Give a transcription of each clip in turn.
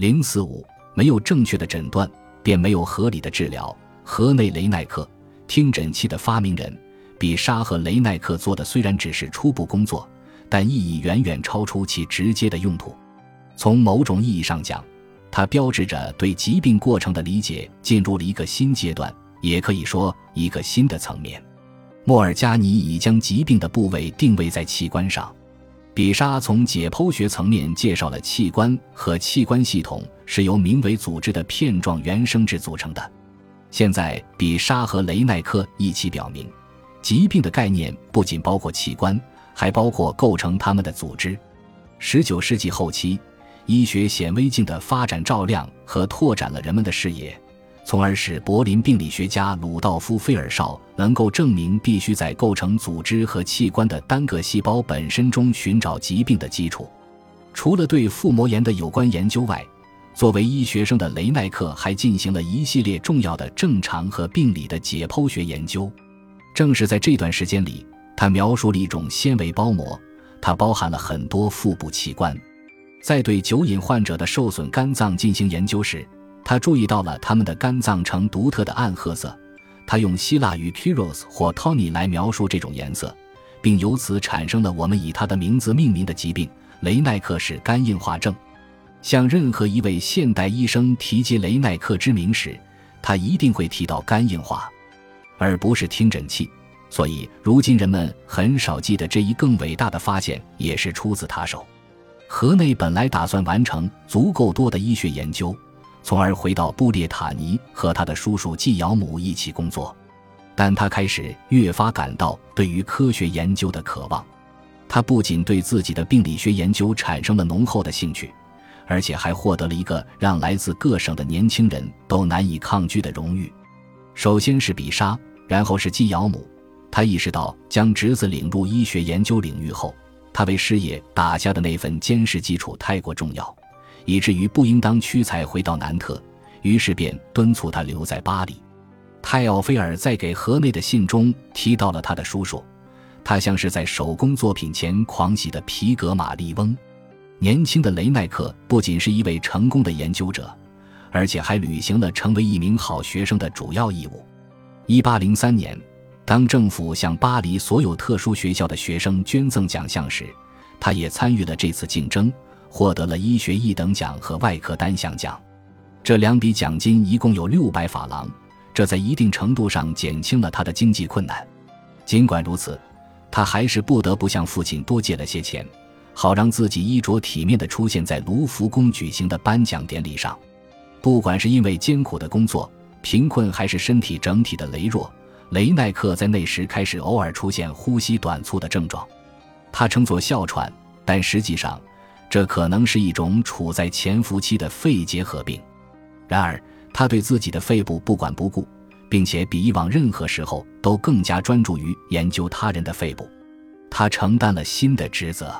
零四五没有正确的诊断，便没有合理的治疗。河内雷奈克听诊器的发明人，比沙和雷奈克做的虽然只是初步工作，但意义远远超出其直接的用途。从某种意义上讲，它标志着对疾病过程的理解进入了一个新阶段，也可以说一个新的层面。莫尔加尼已将疾病的部位定位在器官上，比沙从解剖学层面介绍了器官和器官系统是由名为组织的片状原生质组成的。现在，比沙和雷奈克一起表明，疾病的概念不仅包括器官，还包括构成它们的组织。十九世纪后期，医学显微镜的发展照亮和拓展了人们的视野。从而使柏林病理学家鲁道夫·菲尔绍能够证明，必须在构成组织和器官的单个细胞本身中寻找疾病的基础。除了对腹膜炎的有关研究外，作为医学生的雷奈克还进行了一系列重要的正常和病理的解剖学研究。正是在这段时间里，他描述了一种纤维包膜，它包含了很多腹部器官。在对酒瘾患者的受损肝脏进行研究时，他注意到了他们的肝脏呈独特的暗褐色，他用希腊语 Kyros 或 Tony 来描述这种颜色，并由此产生了我们以他的名字命名的疾病——雷奈克氏肝硬化症。向任何一位现代医生提及雷奈克之名时，他一定会提到肝硬化，而不是听诊器。所以，如今人们很少记得这一更伟大的发现也是出自他手。河内本来打算完成足够多的医学研究。从而回到布列塔尼和他的叔叔季尧姆一起工作，但他开始越发感到对于科学研究的渴望。他不仅对自己的病理学研究产生了浓厚的兴趣，而且还获得了一个让来自各省的年轻人都难以抗拒的荣誉。首先是比沙，然后是季尧姆。他意识到将侄子领入医学研究领域后，他为事业打下的那份坚实基础太过重要。以至于不应当屈才回到南特，于是便敦促他留在巴黎。泰奥菲尔在给河内的信中提到了他的叔叔，他像是在手工作品前狂喜的皮革马利翁。年轻的雷奈克不仅是一位成功的研究者，而且还履行了成为一名好学生的主要义务。一八零三年，当政府向巴黎所有特殊学校的学生捐赠奖项时，他也参与了这次竞争。获得了医学一等奖和外科单项奖，这两笔奖金一共有六百法郎，这在一定程度上减轻了他的经济困难。尽管如此，他还是不得不向父亲多借了些钱，好让自己衣着体面地出现在卢浮宫举行的颁奖典礼上。不管是因为艰苦的工作、贫困，还是身体整体的羸弱，雷奈克在那时开始偶尔出现呼吸短促的症状，他称作哮喘，但实际上。这可能是一种处在潜伏期的肺结核病，然而他对自己的肺部不管不顾，并且比以往任何时候都更加专注于研究他人的肺部。他承担了新的职责。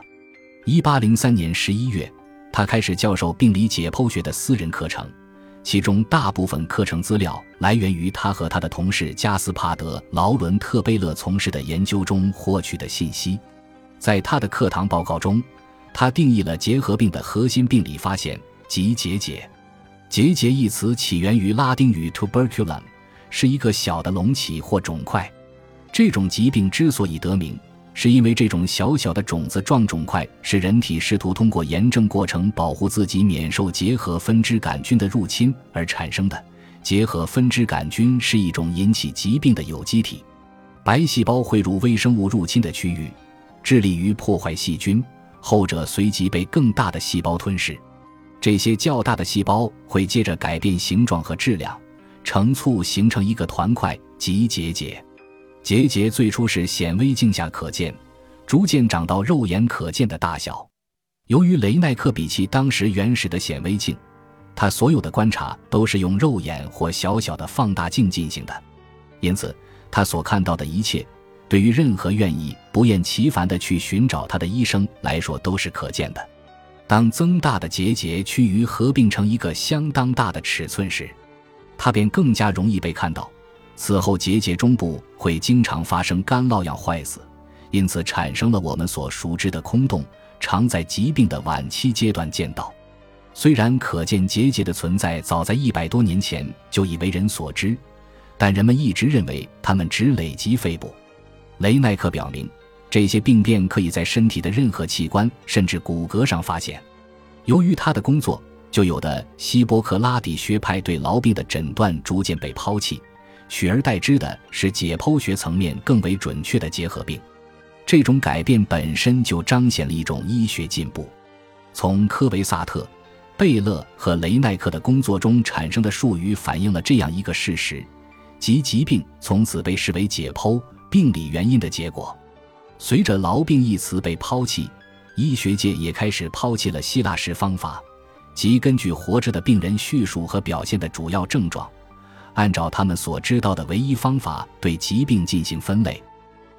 一八零三年十一月，他开始教授病理解剖学的私人课程，其中大部分课程资料来源于他和他的同事加斯帕德·劳伦特贝勒从事的研究中获取的信息。在他的课堂报告中。他定义了结核病的核心病理发现，即结节。结节一词起源于拉丁语 tuberculum，是一个小的隆起或肿块。这种疾病之所以得名，是因为这种小小的种子状肿块是人体试图通过炎症过程保护自己免受结核分支杆菌的入侵而产生的。结核分支杆菌是一种引起疾病的有机体，白细胞汇入微生物入侵的区域，致力于破坏细菌。后者随即被更大的细胞吞噬，这些较大的细胞会接着改变形状和质量，成簇形成一个团块即结节。结节最初是显微镜下可见，逐渐长到肉眼可见的大小。由于雷奈克比起当时原始的显微镜，他所有的观察都是用肉眼或小小的放大镜进行的，因此他所看到的一切。对于任何愿意不厌其烦地去寻找他的医生来说，都是可见的。当增大的结节趋于合并成一个相当大的尺寸时，它便更加容易被看到。此后，结节中部会经常发生干酪样坏死，因此产生了我们所熟知的空洞，常在疾病的晚期阶段见到。虽然可见结节的存在早在一百多年前就已为人所知，但人们一直认为它们只累及肺部。雷奈克表明，这些病变可以在身体的任何器官甚至骨骼上发现。由于他的工作，就有的希波克拉底学派对痨病的诊断逐渐被抛弃，取而代之的是解剖学层面更为准确的结核病。这种改变本身就彰显了一种医学进步。从科维萨特、贝勒和雷奈克的工作中产生的术语反映了这样一个事实，即疾病从此被视为解剖病理原因的结果。随着“痨病”一词被抛弃，医学界也开始抛弃了希腊式方法，即根据活着的病人叙述和表现的主要症状，按照他们所知道的唯一方法对疾病进行分类。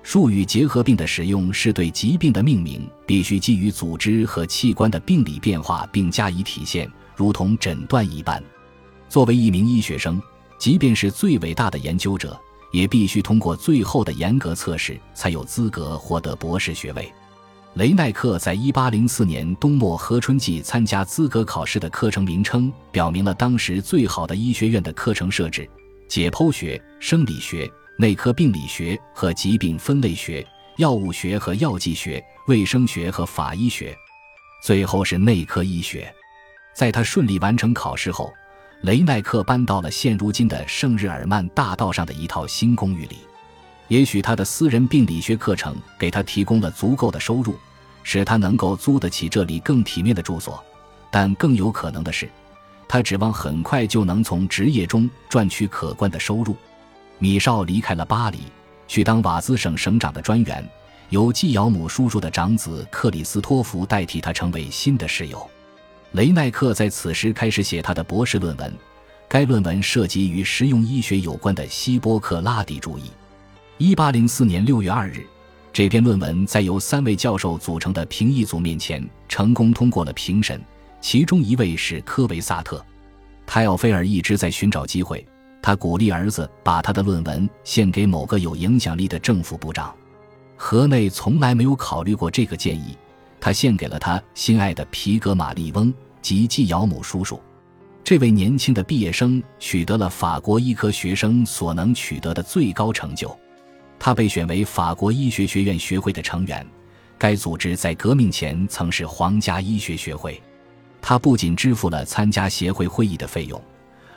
术语结核病的使用是对疾病的命名必须基于组织和器官的病理变化并加以体现，如同诊断一般。作为一名医学生，即便是最伟大的研究者，也必须通过最后的严格测试才有资格获得博士学位。雷奈克在一八零四年冬末和春季参加资格考试的课程名称，表明了当时最好的医学院的课程设置：解剖学、生理学。内科病理学和疾病分类学、药物学和药剂学、卫生学和法医学，最后是内科医学。在他顺利完成考试后，雷奈克搬到了现如今的圣日耳曼大道上的一套新公寓里。也许他的私人病理学课程给他提供了足够的收入，使他能够租得起这里更体面的住所。但更有可能的是，他指望很快就能从职业中赚取可观的收入。米绍离开了巴黎，去当瓦兹省省长的专员，由季尧姆叔叔的长子克里斯托弗代替他成为新的室友。雷奈克在此时开始写他的博士论文，该论文涉及与实用医学有关的希波克拉底主义。一八零四年六月二日，这篇论文在由三位教授组成的评议组面前成功通过了评审，其中一位是科维萨特。泰奥菲尔一直在寻找机会。他鼓励儿子把他的论文献给某个有影响力的政府部长。河内从来没有考虑过这个建议，他献给了他心爱的皮格马利翁及季尧姆叔叔。这位年轻的毕业生取得了法国医科学生所能取得的最高成就，他被选为法国医学学院学会的成员。该组织在革命前曾是皇家医学学会。他不仅支付了参加协会会议的费用。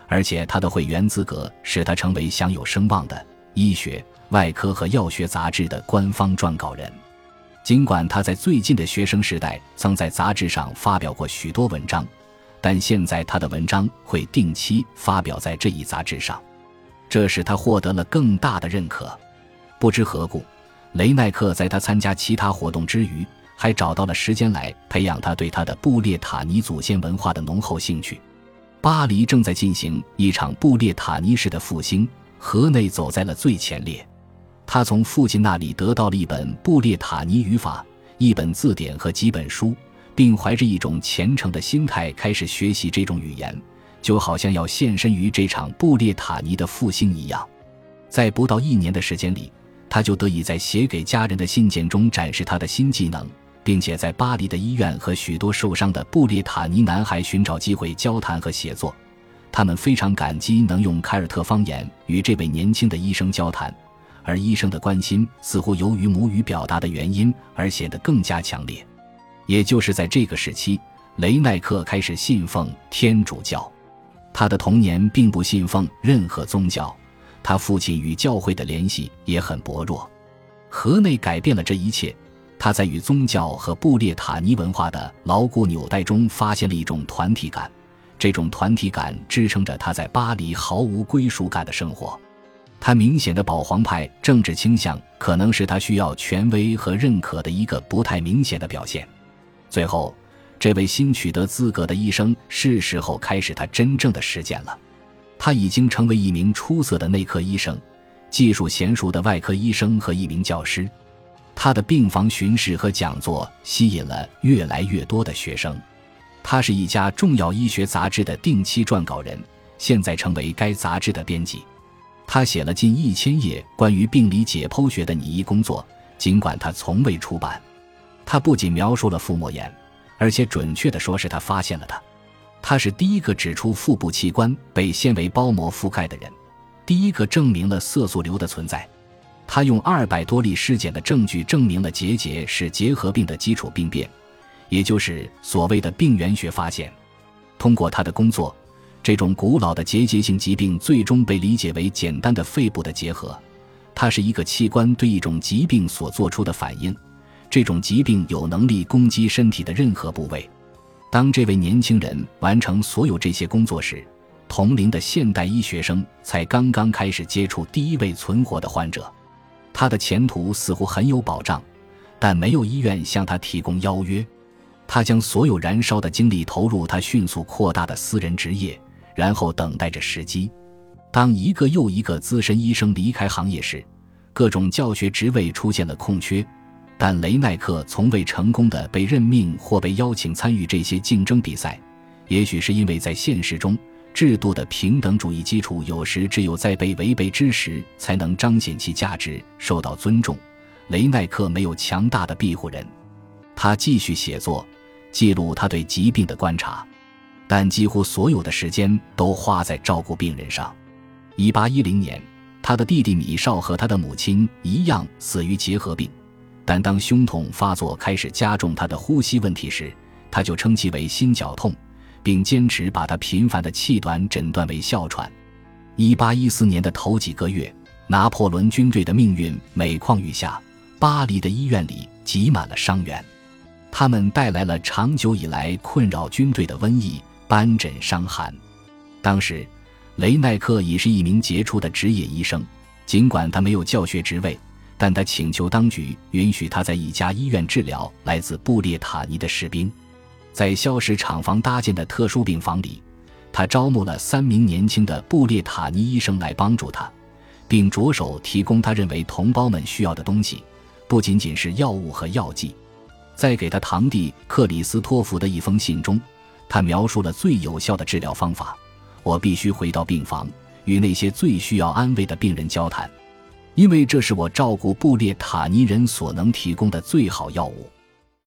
而且他的会员资格使他成为享有声望的医学、外科和药学杂志的官方撰稿人。尽管他在最近的学生时代曾在杂志上发表过许多文章，但现在他的文章会定期发表在这一杂志上，这使他获得了更大的认可。不知何故，雷奈克在他参加其他活动之余，还找到了时间来培养他对他的布列塔尼祖先文化的浓厚兴趣。巴黎正在进行一场布列塔尼式的复兴，河内走在了最前列。他从父亲那里得到了一本布列塔尼语法、一本字典和几本书，并怀着一种虔诚的心态开始学习这种语言，就好像要献身于这场布列塔尼的复兴一样。在不到一年的时间里，他就得以在写给家人的信件中展示他的新技能。并且在巴黎的医院和许多受伤的布列塔尼男孩寻找机会交谈和写作，他们非常感激能用凯尔特方言与这位年轻的医生交谈，而医生的关心似乎由于母语表达的原因而显得更加强烈。也就是在这个时期，雷奈克开始信奉天主教。他的童年并不信奉任何宗教，他父亲与教会的联系也很薄弱。河内改变了这一切。他在与宗教和布列塔尼文化的牢固纽带中发现了一种团体感，这种团体感支撑着他在巴黎毫无归属感的生活。他明显的保皇派政治倾向可能是他需要权威和认可的一个不太明显的表现。最后，这位新取得资格的医生是时候开始他真正的实践了。他已经成为一名出色的内科医生、技术娴熟的外科医生和一名教师。他的病房巡视和讲座吸引了越来越多的学生。他是一家重要医学杂志的定期撰稿人，现在成为该杂志的编辑。他写了近一千页关于病理解剖学的拟议工作，尽管他从未出版。他不仅描述了腹膜炎，而且准确地说是他发现了它。他是第一个指出腹部器官被纤维包膜覆盖的人，第一个证明了色素瘤的存在。他用二百多例尸检的证据证明了结节是结核病的基础病变，也就是所谓的病原学发现。通过他的工作，这种古老的结节性疾病最终被理解为简单的肺部的结核。它是一个器官对一种疾病所做出的反应，这种疾病有能力攻击身体的任何部位。当这位年轻人完成所有这些工作时，同龄的现代医学生才刚刚开始接触第一位存活的患者。他的前途似乎很有保障，但没有医院向他提供邀约。他将所有燃烧的精力投入他迅速扩大的私人职业，然后等待着时机。当一个又一个资深医生离开行业时，各种教学职位出现了空缺。但雷奈克从未成功的被任命或被邀请参与这些竞争比赛，也许是因为在现实中，制度的平等主义基础有时只有在被违背之时才能彰显其价值、受到尊重。雷奈克没有强大的庇护人，他继续写作，记录他对疾病的观察，但几乎所有的时间都花在照顾病人上。1810年，他的弟弟米绍和他的母亲一样死于结核病。但当胸痛发作开始加重他的呼吸问题时，他就称其为心绞痛，并坚持把他频繁的气短诊断为哮喘。一八一四年的头几个月，拿破仑军队的命运每况愈下，巴黎的医院里挤满了伤员，他们带来了长久以来困扰军队的瘟疫——斑疹伤寒。当时，雷奈克已是一名杰出的职业医生，尽管他没有教学职位。但他请求当局允许他在一家医院治疗来自布列塔尼的士兵，在消食厂房搭建的特殊病房里，他招募了三名年轻的布列塔尼医生来帮助他，并着手提供他认为同胞们需要的东西，不仅仅是药物和药剂。在给他堂弟克里斯托弗的一封信中，他描述了最有效的治疗方法：我必须回到病房，与那些最需要安慰的病人交谈。因为这是我照顾布列塔尼人所能提供的最好药物。